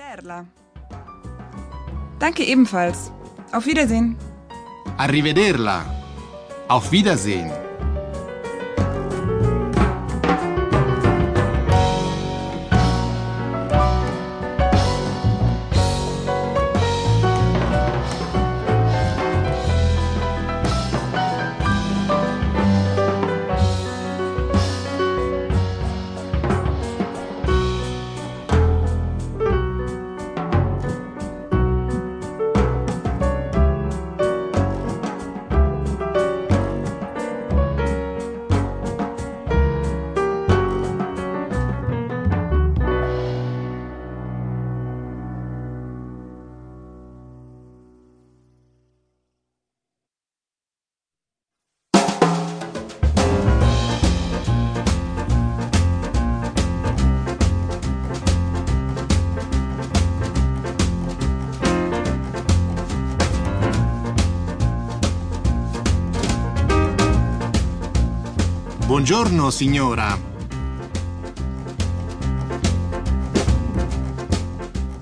Arrivederla. Danke ebenfalls. Auf Wiedersehen. Arrivederla. Auf Wiedersehen. Buongiorno, signora.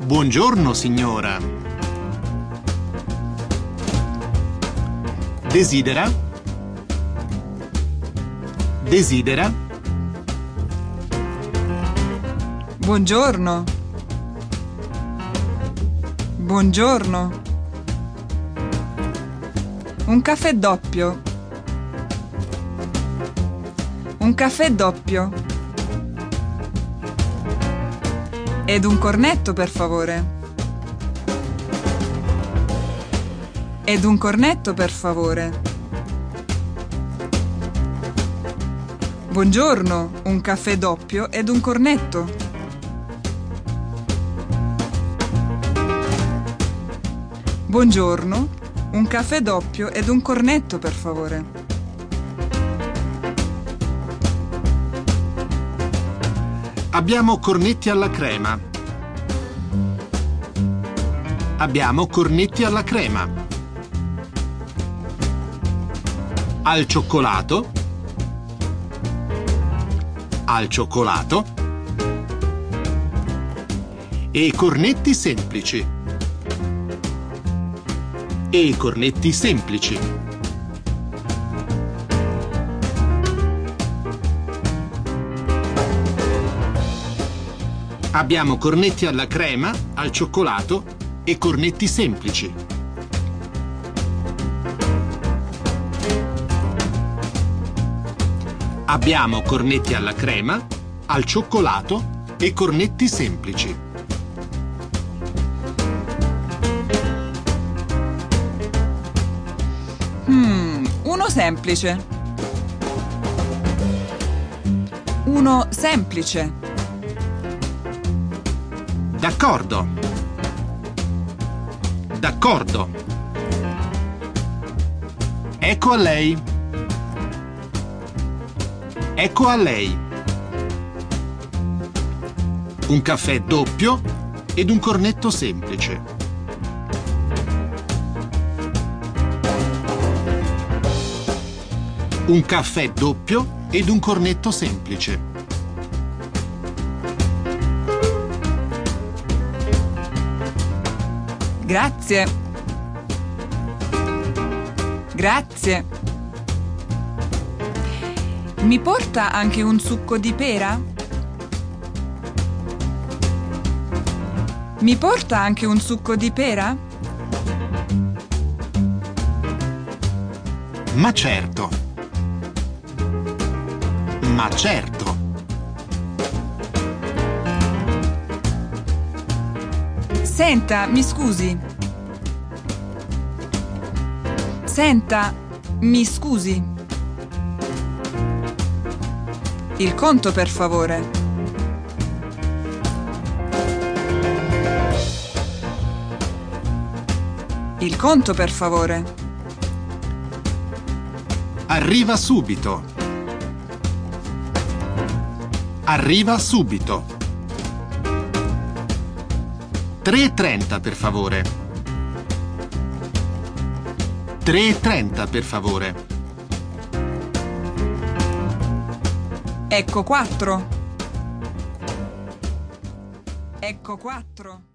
Buongiorno, signora. Desidera? Desidera? Buongiorno. Buongiorno. Un caffè doppio. Un caffè doppio. Ed un cornetto, per favore. Ed un cornetto, per favore. Buongiorno, un caffè doppio ed un cornetto. Buongiorno, un caffè doppio ed un cornetto, per favore. Abbiamo cornetti alla crema. Abbiamo cornetti alla crema. Al cioccolato. Al cioccolato. E cornetti semplici. E cornetti semplici. Abbiamo cornetti alla crema, al cioccolato e cornetti semplici. Abbiamo cornetti alla crema, al cioccolato e cornetti semplici. Hmm, uno semplice. Uno semplice. D'accordo. D'accordo. Ecco a lei. Ecco a lei. Un caffè doppio ed un cornetto semplice. Un caffè doppio ed un cornetto semplice. Grazie. Grazie. Mi porta anche un succo di pera? Mi porta anche un succo di pera? Ma certo. Ma certo. Senta, mi scusi. Senta, mi scusi. Il conto, per favore. Il conto, per favore. Arriva subito. Arriva subito. 3.30 per favore. 3.30 per favore. Ecco quattro. Ecco quattro.